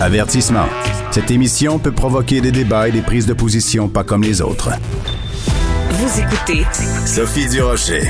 Avertissement. Cette émission peut provoquer des débats et des prises de position pas comme les autres. Vous écoutez Sophie Durocher.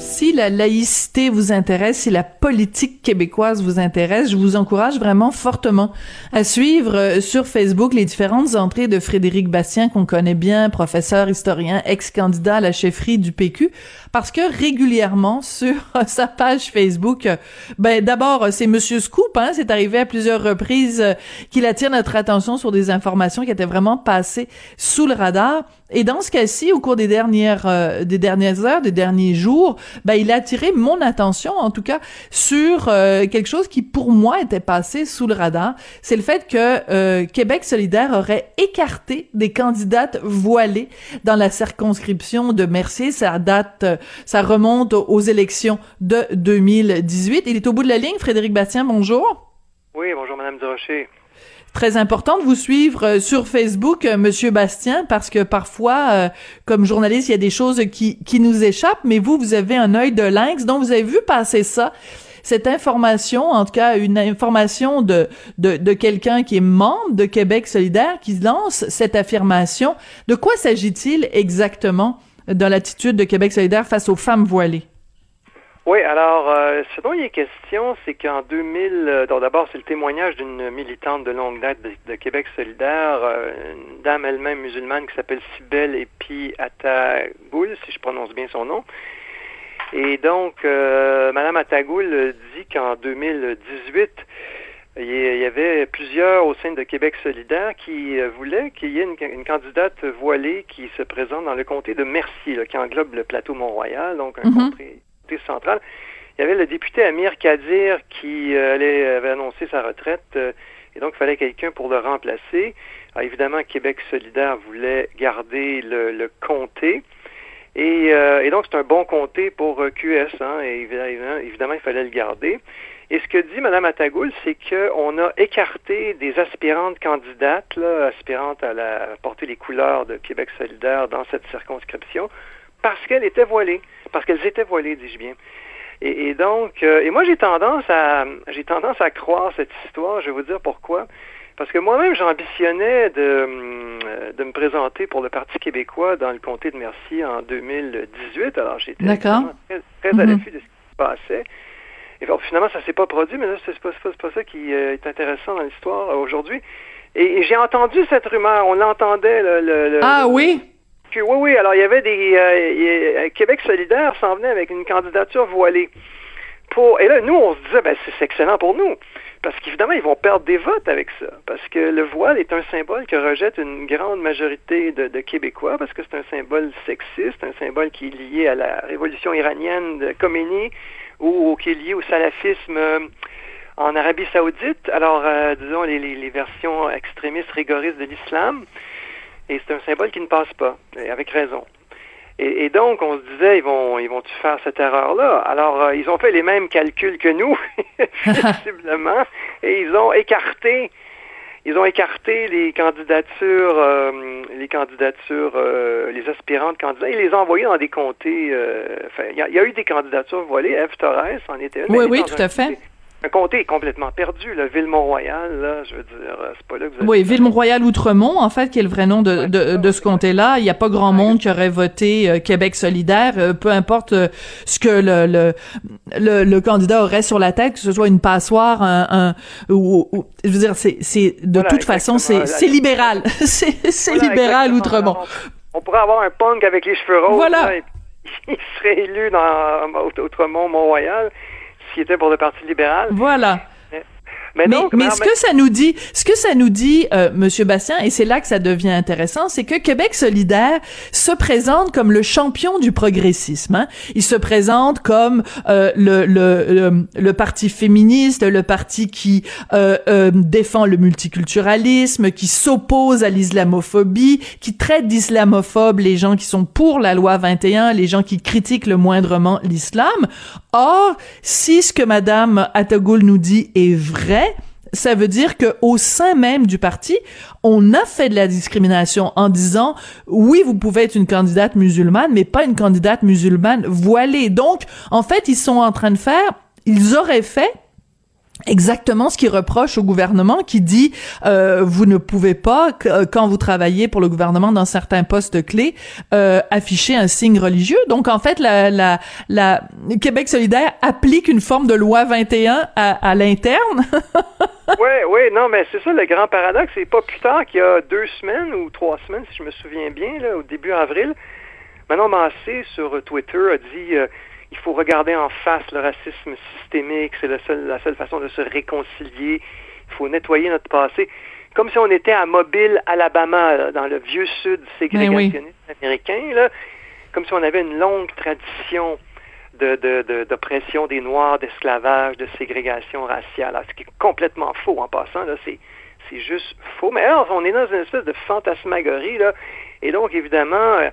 Si la laïcité vous intéresse, si la politique québécoise vous intéresse, je vous encourage vraiment fortement à suivre euh, sur Facebook les différentes entrées de Frédéric Bastien qu'on connaît bien, professeur, historien, ex-candidat à la chefferie du PQ, parce que régulièrement sur sa page Facebook, euh, ben d'abord c'est Monsieur Scoop, hein, c'est arrivé à plusieurs reprises euh, qu'il attire notre attention sur des informations qui étaient vraiment passées sous le radar. Et dans ce cas-ci, au cours des dernières des dernières heures, des derniers jours, ben il a attiré mon attention, en tout cas, sur euh, quelque chose qui pour moi était passé sous le radar. C'est le fait que euh, Québec solidaire aurait écarté des candidates voilées dans la circonscription de Mercier. Ça date, euh, ça remonte aux élections de 2018. Il est au bout de la ligne. Frédéric Bastien, bonjour. Oui, bonjour Madame Durocher très important de vous suivre euh, sur Facebook, euh, Monsieur Bastien, parce que parfois, euh, comme journaliste, il y a des choses qui, qui nous échappent, mais vous, vous avez un œil de lynx, donc vous avez vu passer ça. Cette information, en tout cas une information de, de, de quelqu'un qui est membre de Québec solidaire, qui lance cette affirmation. De quoi s'agit-il exactement? Dans l'attitude de Québec solidaire face aux femmes voilées? Oui, alors, euh, ce dont il est question, c'est qu'en 2000, euh, d'abord, c'est le témoignage d'une militante de longue date de, Québec solidaire, euh, une dame elle-même musulmane qui s'appelle Sibel Epi Atagoul, si je prononce bien son nom. Et donc, euh, Madame Atagoul dit qu'en 2018, il y avait plusieurs au sein de Québec solidaire qui voulaient qu'il y ait une, candidate voilée qui se présente dans le comté de Mercier, qui englobe le plateau Mont-Royal, donc un mm centrale. Il y avait le député Amir Kadir qui euh, allait, avait annoncé sa retraite euh, et donc il fallait quelqu'un pour le remplacer. évidemment, Québec solidaire voulait garder le, comté. Et, euh, et, donc, c'est un bon comté pour QS, hein, et évidemment, il fallait le garder. Et ce que dit Mme Atagoul, c'est qu'on a écarté des aspirantes candidates, là, aspirantes à, la, porter les couleurs de Québec solidaire dans cette circonscription, parce qu'elles étaient voilées parce qu'elles étaient voilées, dis-je bien. Et, donc, euh, et moi j'ai tendance à j'ai tendance à croire cette histoire. Je vais vous dire pourquoi. Parce que moi-même, j'ambitionnais de, euh, de me présenter pour le Parti québécois dans le comté de Mercier en 2018. Alors, j'étais très, très à mm-hmm. l'affût de ce qui se passait. Et finalement, ça s'est pas produit, mais là, c'est pas, pas, pas ça qui euh, est intéressant dans l'histoire aujourd'hui. Et, j'ai entendu cette rumeur. On l'entendait. Le, ah oui? oui, oui. Alors, il y avait des. Euh, Québec solidaire s'en venait avec une candidature voilée. Et là, nous, on se disait, ben, c'est excellent pour nous. Parce qu'évidemment, ils vont perdre des votes avec ça. Parce que le voile est un symbole que rejette une grande majorité de, Québécois, parce que c'est un symbole sexiste, un symbole qui est lié à la révolution iranienne de Khomeini, ou, qui est lié au salafisme euh, en Arabie saoudite. Alors, euh, disons, les, les, versions extrémistes rigoristes de l'islam. Et c'est un symbole qui ne passe pas, avec raison. Et, donc, on se disait, ils vont, ils vont faire cette erreur-là? Alors, euh, ils ont fait les mêmes calculs que nous, visiblement, et ils ont écarté, ils ont écarté les candidatures, euh, les candidatures, euh, les aspirantes candidats, ils les ont envoyés dans des comtés. il y, a eu des candidatures voilées. Eve Torres en était une. Oui, oui, tout à fait un comté est complètement perdu, la Ville-Mont-Royal, là, je veux dire, euh, c'est pas là que vous avez... Oui, Ville-Mont-Royal-Outremont, en fait, qui est le vrai nom de, de, de ce comté-là. Il n'y a pas grand monde qui aurait voté euh, Québec solidaire, euh, peu importe ce que le, le, le, candidat aurait sur la tête, que ce soit une passoire, un... un ou, je veux dire, c'est, c'est de toute façon, c'est, c'est libéral. c'est, c'est libéral Outremont. On, pourrait avoir un punk avec les cheveux roses, voilà. il serait élu dans Outremont, Mont-Royal qui était pour le Parti libéral. Voilà. Mais, mais, ce que ça nous dit, ce que ça nous dit, euh, Monsieur Bastien, et c'est là que ça devient intéressant, c'est que Québec solidaire se présente comme le champion du progressisme. Hein. Il se présente comme euh, le, le, le, parti féministe, le parti qui euh, euh, défend le multiculturalisme, qui s'oppose à l'islamophobie, qui traite d'islamophobes les gens qui sont pour la loi 21, les gens qui critiquent le moindrement l'islam. Or, si ce que Madame Atagoul nous dit est vrai, ça veut dire que au sein même du parti, on a fait de la discrimination en disant oui, vous pouvez être une candidate musulmane, mais pas une candidate musulmane voilée. Donc, en fait, ils sont en train de faire, ils auraient fait exactement ce qu'il reproche au gouvernement qui dit euh, vous ne pouvez pas euh, quand vous travaillez pour le gouvernement dans certains postes clés euh, afficher un signe religieux. Donc en fait la, la, la Québec solidaire applique une forme de loi 21 à, à l'interne. Oui oui non mais c'est ça le grand paradoxe. C'est pas plus tard qu'il y a deux semaines ou trois semaines si je me souviens bien là au début avril Manon Massé sur Twitter a dit euh, il faut regarder en face le racisme systémique, c'est la seule, la seule façon de se réconcilier. Il faut nettoyer notre passé. Comme si on était à Mobile, Alabama, dans le vieux sud ségrégationniste américain, là, comme si on avait une longue tradition d'oppression de, de, des Noirs, d'esclavage, de ségrégation raciale. ce qui est complètement faux en passant, là, c'est, c'est juste faux. Mais alors, on est dans une espèce de fantasmagorie, là. Et donc, évidemment, euh,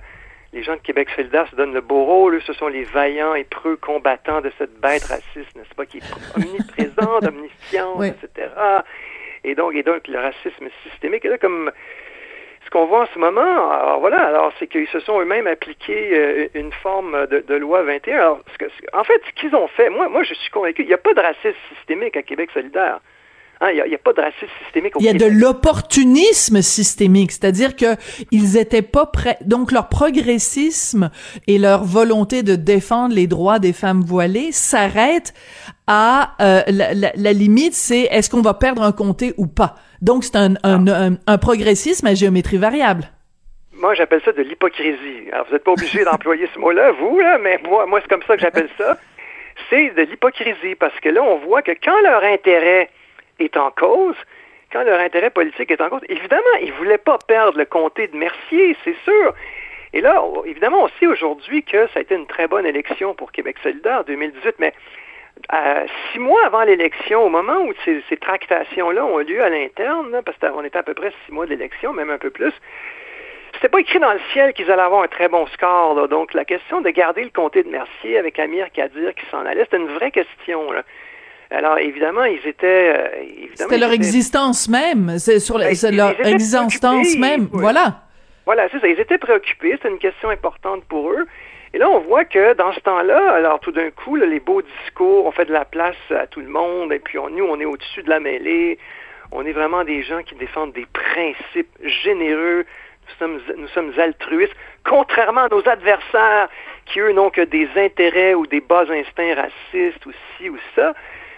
les gens de Québec solidaire se donnent le beau rôle. Ce sont les vaillants et preux combattants de cette bête raciste, n'est-ce pas, qui est omniprésente, omnisciente, etc. Et donc, et donc, le racisme systémique. Et là, comme ce qu'on voit en ce moment, alors voilà, alors c'est qu'ils se sont eux-mêmes appliqués euh, une forme de, loi 21. Alors, ce que, en fait, ce qu'ils ont fait, moi, moi, je suis convaincu, il n'y a pas de racisme systémique à Québec solidaire. Hein, il n'y a, pas de racisme systémique. il y a de l'opportunisme systémique, c'est-à-dire que ils étaient pas prêts. Donc leur progressisme et leur volonté de défendre les droits des femmes voilées s'arrêtent à euh, la, limite, c'est est-ce qu'on va perdre un comté ou pas? Donc c'est un, un, ah. un, un progressisme à géométrie variable moi, j'appelle ça de l'hypocrisie. Alors, vous n'êtes pas obligé d'employer ce mot-là, vous, là, mais moi, moi c'est comme ça que j'appelle ça. C'est de l'hypocrisie, parce que là, on voit que quand leur intérêt est en cause, quand leur intérêt politique est en cause, évidemment, ils ne voulaient pas perdre le comté de Mercier, c'est sûr. Et là, évidemment, on sait aujourd'hui que ça a été une très bonne élection pour Québec solidaire 2018, mais euh, six mois avant l'élection, au moment où ces, tractations-là ont lieu à l'interne, parce qu'on était à peu près six mois d'élection, même un peu plus, c'était pas écrit dans le ciel qu'ils allaient avoir un très bon score. Donc, la question de garder le comté de Mercier avec Amir Kadir qui s'en allait, c'était une vraie question. Alors, évidemment, ils étaient... Euh, C'était leur existence même. C'est sur ben, leur existence même. Voilà. Voilà, c'est ça. Ils étaient préoccupés. C'était une question importante pour eux. Et là, on voit que dans ce temps-là, alors tout d'un coup, les beaux discours, on fait de la place à tout le monde, et puis on, nous, on est au-dessus de la mêlée. On est vraiment des gens qui défendent des principes généreux. Nous sommes, nous sommes altruistes, contrairement à nos adversaires qui, eux, n'ont que des intérêts ou des bas instincts racistes ou ci ou ça.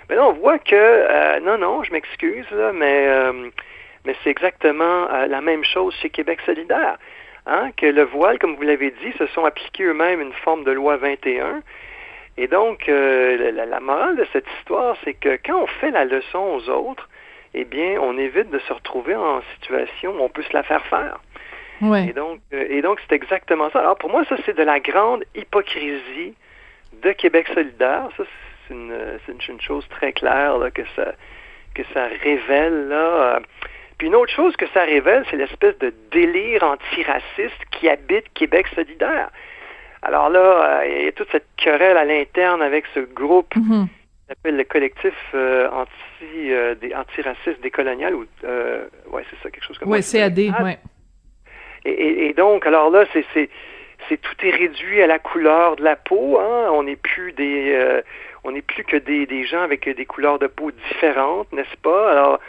Mais là, on voit que, euh, non, non, je m'excuse, mais, euh, mais c'est exactement euh, la même chose chez Québec solidaire. Hein, que le voile, comme vous l'avez dit, se sont appliqués eux-mêmes une forme de loi 21. Et donc, la, morale de cette histoire, c'est que quand on fait la leçon aux autres, eh bien, on évite de se retrouver en situation où on peut se la faire faire. Ouais. Et donc, et donc, c'est exactement ça. Alors, pour moi, ça, c'est de la grande hypocrisie de Québec solidaire. Ça, c'est une, chose très claire que, ça, que ça révèle. Là. Puis une autre chose que ça révèle, c'est l'espèce de délire antiraciste qui habite Québec solidaire. Alors là, euh, il y a toute cette querelle à l'interne avec ce groupe qui s'appelle le collectif euh, anti, euh, des antiracistes décolonial ou ouais, c'est ça, quelque chose comme ça. Oui, CAD, ouais. Et, et, donc, alors là, c'est c'est tout est réduit à la couleur de la peau. Hein? On n'est plus des on n'est plus que des, des, gens avec des couleurs de peau différentes, n'est-ce pas? Alors,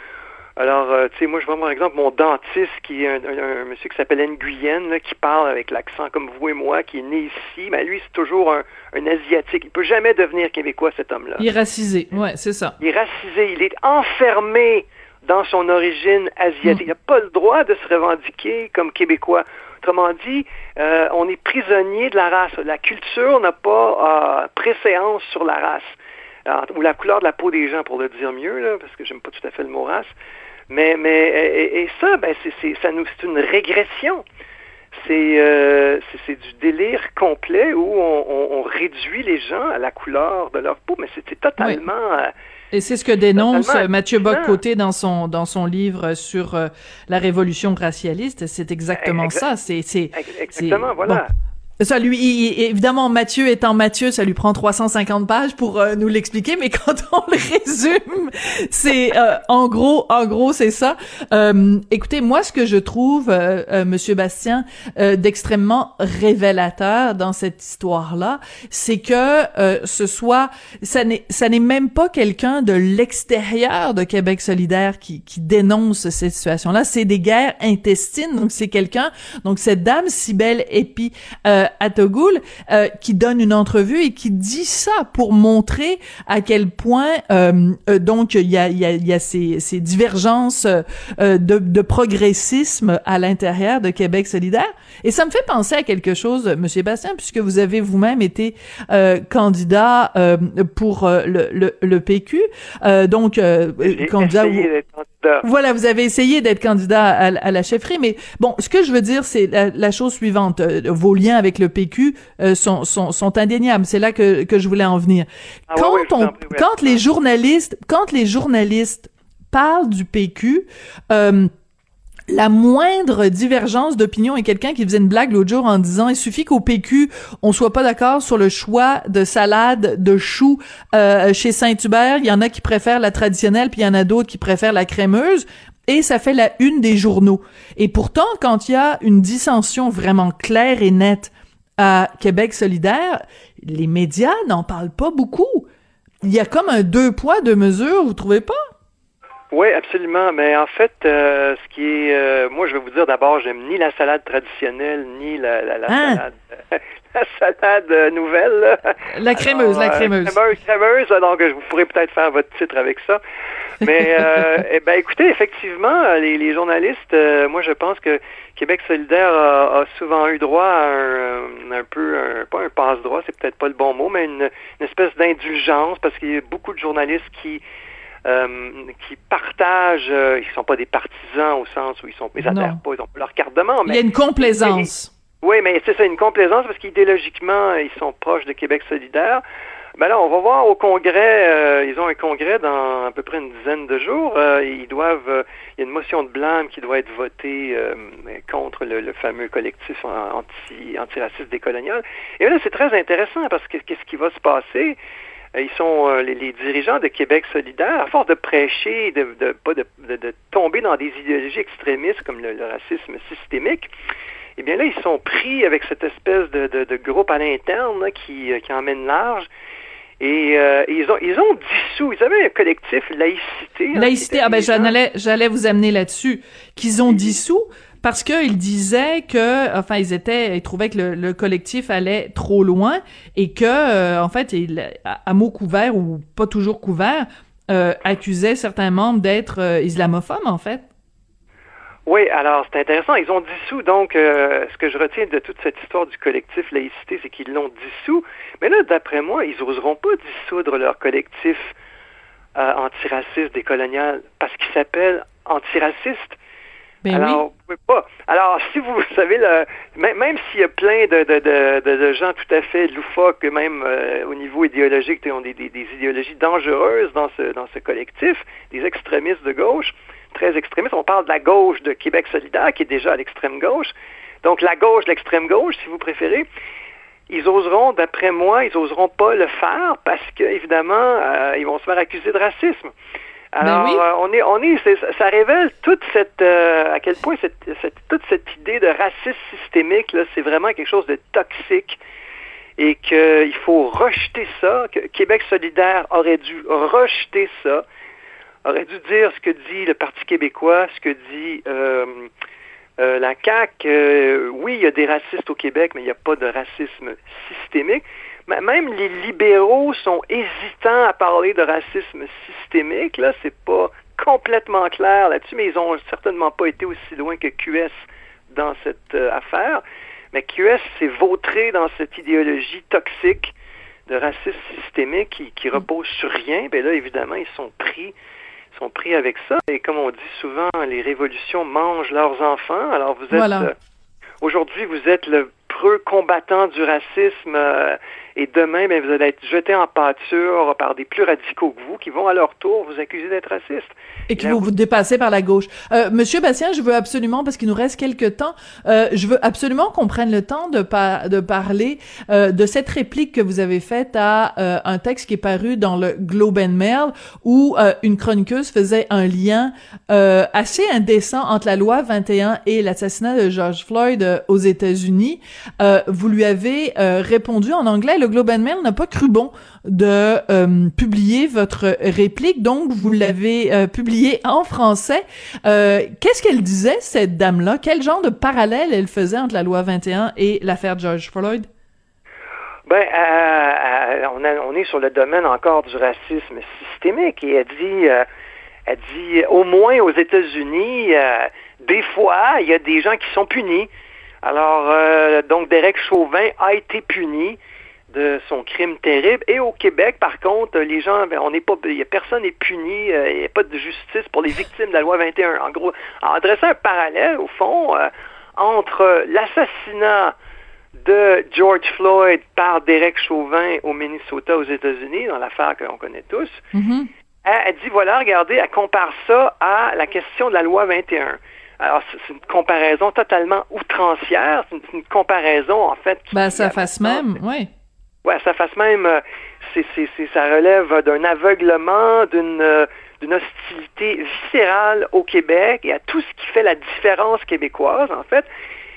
alors, euh, tu sais, moi, je vois par exemple mon dentiste qui est un, monsieur qui s'appelle Nguyen, là, qui parle avec l'accent comme vous et moi, qui est né ici. Mais lui, c'est toujours un, un, Asiatique. Il peut jamais devenir québécois, cet homme-là. Il est racisé, ouais, c'est ça. Il est racisé. Il est enfermé dans son origine asiatique. Mm. Il n'a pas le droit de se revendiquer comme québécois. Autrement dit, euh, on est prisonnier de la race. La culture n'a pas euh, préséance sur la race. ou la couleur de la peau des gens, pour le dire mieux, là, parce que j'aime pas tout à fait le mot race. Mais, mais et, ça, ben, c'est, ça nous, c'est une régression. C'est, euh, c'est, du délire complet où on, réduit les gens à la couleur de leur peau, mais c'était totalement... Et c'est ce que dénonce Mathieu Bock-Côté dans son dans son livre sur euh, la révolution racialiste. C'est exactement ça. C'est c'est exactement voilà. Ça lui, évidemment, Mathieu étant Mathieu, ça lui prend 350 pages pour euh, nous l'expliquer, mais quand on le résume, c'est euh, en gros, en gros, c'est ça. Euh, écoutez, moi, ce que je trouve, Monsieur Bastien, d'extrêmement révélateur dans cette histoire-là, c'est que ce soit, ça n'est, ça n'est même pas quelqu'un de l'extérieur de Québec solidaire qui, qui dénonce cette situation-là. C'est des guerres intestines. Donc c'est quelqu'un, donc cette dame Cybelle Epi. Euh, à Togoul, euh, qui donne une entrevue et qui dit ça pour montrer à quel point euh, donc il y a, y a, y a ces, ces divergences de, de progressisme à l'intérieur de Québec solidaire. Et ça me fait penser à quelque chose, Monsieur Bastien, puisque vous avez vous-même été candidat pour le, le, le PQ, donc candidat. Voilà, vous avez essayé d'être candidat à, la chefferie, mais bon, ce que je veux dire, c'est la, chose suivante. Euh, vos liens avec le PQ euh, sont, sont, sont, indéniables. C'est là que, que je voulais en venir. Ah quand, on, quand les journalistes, quand les journalistes parlent du PQ, euh, la moindre divergence d'opinion et quelqu'un qui faisait une blague l'autre jour en disant il suffit qu'au PQ on soit pas d'accord sur le choix de salade de choux euh, chez Saint-Hubert, il y en a qui préfèrent la traditionnelle puis il y en a d'autres qui préfèrent la crémeuse et ça fait la une des journaux. Et pourtant quand il y a une dissension vraiment claire et nette à Québec solidaire, les médias n'en parlent pas beaucoup. Il y a comme un deux poids deux mesures, vous trouvez pas? Oui, absolument. Mais en fait, euh, ce qui est, euh, moi, je vais vous dire d'abord, j'aime ni la salade traditionnelle ni la, la, la hein? salade, la salade euh, nouvelle. La crémeuse, la crémeuse. crémeuse, crémeuse. Donc, vous pourrez peut-être faire votre titre avec ça. Mais, eh ben, écoutez, effectivement, les, les journalistes, moi, je pense que Québec solidaire a, souvent eu droit à un, un peu, un, pas un passe-droit, c'est peut-être pas le bon mot, mais une, une espèce d'indulgence parce qu'il y a beaucoup de journalistes qui euh, qui partagent, euh, ils sont pas des partisans au sens où ils sont, ils adhèrent pas, ils ont leur carte de membre. Il y a une complaisance. oui, mais c'est ça, une complaisance parce qu'idéologiquement, ils sont proches de Québec solidaire. Ben là, on va voir au Congrès, euh, ils ont un Congrès dans à peu près une dizaine de jours. ils doivent, il y a une motion de blâme qui doit être votée contre le, fameux collectif anti, antiraciste décolonial. Et là, c'est très intéressant parce que qu'est-ce qui va se passer? Euh, ils sont euh, les, dirigeants de Québec solidaire, à force de prêcher, de, de, de, de tomber dans des idéologies extrémistes comme le, racisme systémique, eh bien là, ils sont pris avec cette espèce de, de, groupe à l'interne qui, euh, qui emmène large. Et ils ont ils ont dissous, ils avaient un collectif laïcité. Hein, laïcité, ah ben j'allais j'allais vous amener là-dessus qu'ils ont dissous parce qu'ils disaient que, enfin, ils étaient, ils trouvaient que le, collectif allait trop loin et que, euh, en fait, il, à, mots couverts ou pas toujours couverts, euh, accusaient certains membres d'être euh, islamophobes, en fait. Oui, alors c'est intéressant. Ils ont dissous, donc, ce que je retiens de toute cette histoire du collectif laïcité, c'est qu'ils l'ont dissous. Mais là, d'après moi, ils n'oseront pas dissoudre leur collectif antiraciste décolonial parce qu'il s'appelle antiraciste. Ben Alors, pas. Alors, si vous savez, le, même, s'il y a plein de, de, de, de, gens tout à fait loufoques, même euh, au niveau idéologique, qui ont des, des, des, idéologies dangereuses dans ce, dans ce collectif, des extrémistes de gauche, très extrémistes. On parle de la gauche de Québec solidaire, qui est déjà à l'extrême gauche. Donc, la gauche, l'extrême gauche, si vous préférez. Ils oseront, d'après moi, ils oseront pas le faire parce que, évidemment, euh, ils vont se faire accuser de racisme. Ben Alors, euh, on est, on est, ça révèle toute cette, euh, à quel point cette, cette, toute cette idée de racisme systémique là, c'est vraiment quelque chose de toxique et qu'il faut rejeter ça. Que Québec solidaire aurait dû rejeter ça, aurait dû dire ce que dit le Parti québécois, ce que dit euh, la CAQ. oui, il y a des racistes au Québec, mais il n'y a pas de racisme systémique même les libéraux sont hésitants à parler de racisme systémique. Là, c'est pas complètement clair là-dessus, mais ils ont certainement pas été aussi loin que QS dans cette euh, affaire. Mais QS s'est vautré dans cette idéologie toxique de racisme systémique qui, qui repose sur rien. Ben là, évidemment, ils sont pris sont pris avec ça. Et comme on dit souvent, les révolutions mangent leurs enfants. Alors vous êtes euh, aujourd'hui, vous êtes le preux combattant du racisme. Euh, Et demain, ben, vous allez être jeté en pâture par des plus radicaux que vous qui vont à leur tour vous accuser d'être raciste. Et qui vont vous dépasser par la gauche. Euh, Monsieur Bastien, je veux absolument, parce qu'il nous reste quelques temps, euh, je veux absolument qu'on prenne le temps de, de parler euh, de cette réplique que vous avez faite à euh, un texte qui est paru dans le Globe and Mail où euh, une chroniqueuse faisait un lien assez indécent entre la loi 21 et l'assassinat de George Floyd aux États-Unis. vous lui avez répondu en anglais. Le Globe and Mail n'a pas cru bon de euh, publier votre réplique. Donc, vous l'avez euh, publié en français. Euh, Qu'est-ce qu'elle disait, cette dame-là? Quel genre de parallèle elle faisait entre la loi 21 et l'affaire George Floyd? Ben, on, a, on, est sur le domaine encore du racisme systémique et elle dit, elle dit, au moins aux États-Unis, des fois, il y a des gens qui sont punis. Alors, donc, Derek Chauvin a été puni de son crime terrible. Et au Québec, par contre, les gens, ben, on n'est pas, personne n'est puni, euh, il n'y a pas de justice pour les victimes de la loi 21. En gros, en dressant un parallèle, au fond, euh, entre l'assassinat de George Floyd par Derek Chauvin au Minnesota, aux États-Unis, dans l'affaire que l'on connaît tous, mm-hmm. elle, dit, voilà, regardez, elle compare ça à la question de la loi 21. Alors, c'est une comparaison totalement outrancière, c'est une, comparaison, en fait. Qui, ben, ça fasse même, oui. Ouais, ça fasse même, euh, c'est, c'est, ça relève d'un aveuglement, d'une, euh, d'une hostilité viscérale au Québec et à tout ce qui fait la différence québécoise, en fait.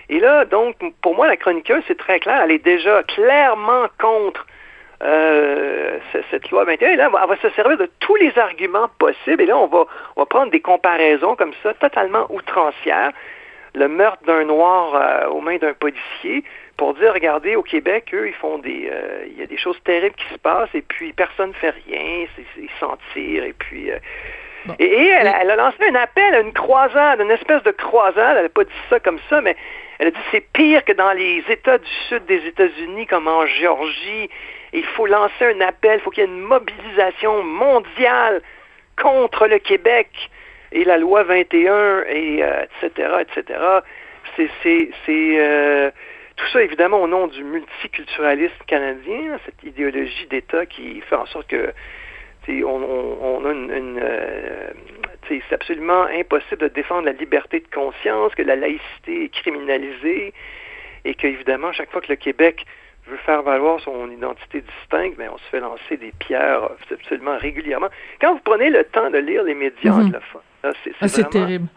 Et là, donc, pour moi, la chroniqueuse, c'est très clair, elle est déjà clairement contre euh, cette loi 21. Et là, elle va se servir de tous les arguments possibles. Et là, on va, on va prendre des comparaisons comme ça, totalement outrancières. Le meurtre d'un noir aux mains d'un policier, pour dire, regardez, au Québec, eux, ils font des, euh, il y a des choses terribles qui se passent et puis personne ne fait rien, ils s'en tirent et puis. Euh, et, elle, a lancé un appel à une croisade, une espèce de croisade. Elle n'a pas dit ça comme ça, mais elle a dit c'est pire que dans les États du sud des États-Unis, comme en Géorgie. Il faut lancer un appel, il faut qu'il y ait une mobilisation mondiale contre le Québec et la loi 21 et etc. etc. C'est c'est tout ça, évidemment, au nom du multiculturalisme canadien, cette idéologie d'État qui fait en sorte que on, a une, euh, c'est absolument impossible de défendre la liberté de conscience, que la laïcité est criminalisée et qu'évidemment, chaque fois que le Québec veut faire valoir son identité distincte, ben, on se fait lancer des pierres absolument régulièrement. Quand vous prenez le temps de lire les médias mm-hmm. anglophones, c'est ah, terrible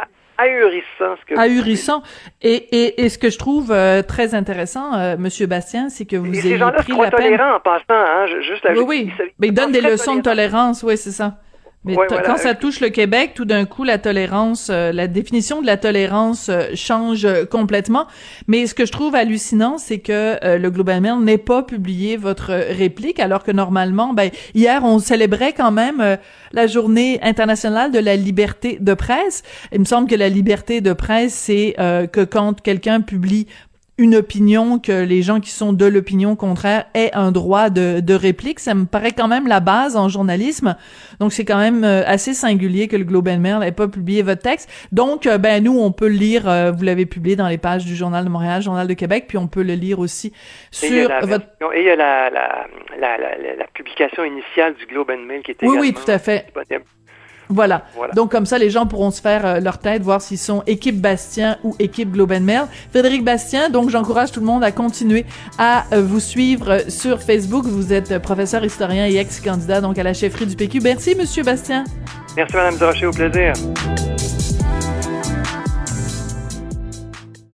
ahurissant. Ce que ahurissant. Et, et, et, ce que je trouve euh, très intéressant, euh, Monsieur Bastien, c'est que vous ayez pris la peine. tolérants en passant, hein, juste la Oui, oui. Mais ils donnent des leçons de tolérance, oui, c'est ça. Mais quand ça touche le Québec, tout d'un coup, la tolérance, euh, la définition de la tolérance euh, change euh, complètement. Mais ce que je trouve hallucinant, c'est que le Global Mail n'ait pas publié votre réplique, alors que normalement, ben hier, on célébrait quand même la journée internationale de la liberté de presse. Il me semble que la liberté de presse, c'est que quand quelqu'un publie une opinion, que les gens qui sont de l'opinion contraire aient un droit de, de, réplique. Ça me paraît quand même la base en journalisme. Donc, c'est quand même euh, assez singulier que le Globe and Mail n'ait pas publié votre texte. Donc, euh, ben nous, on peut le lire. Euh, vous l'avez publié dans les pages du Journal de Montréal, Journal de Québec, puis on peut le lire aussi sur votre... et il y a la, la, la, la, publication initiale du Globe and Mail qui était oui, oui, tout à fait. Voilà. Donc comme ça, les gens pourront se faire euh, leur tête, voir s'ils sont équipe Bastien ou équipe Globe Mail. Frédéric Bastien, donc j'encourage tout le monde à continuer à euh, vous suivre sur Facebook. Vous êtes professeur historien et ex-candidat donc à la chefferie du PQ. Merci, Monsieur Bastien. Merci, Madame Drochet, au plaisir.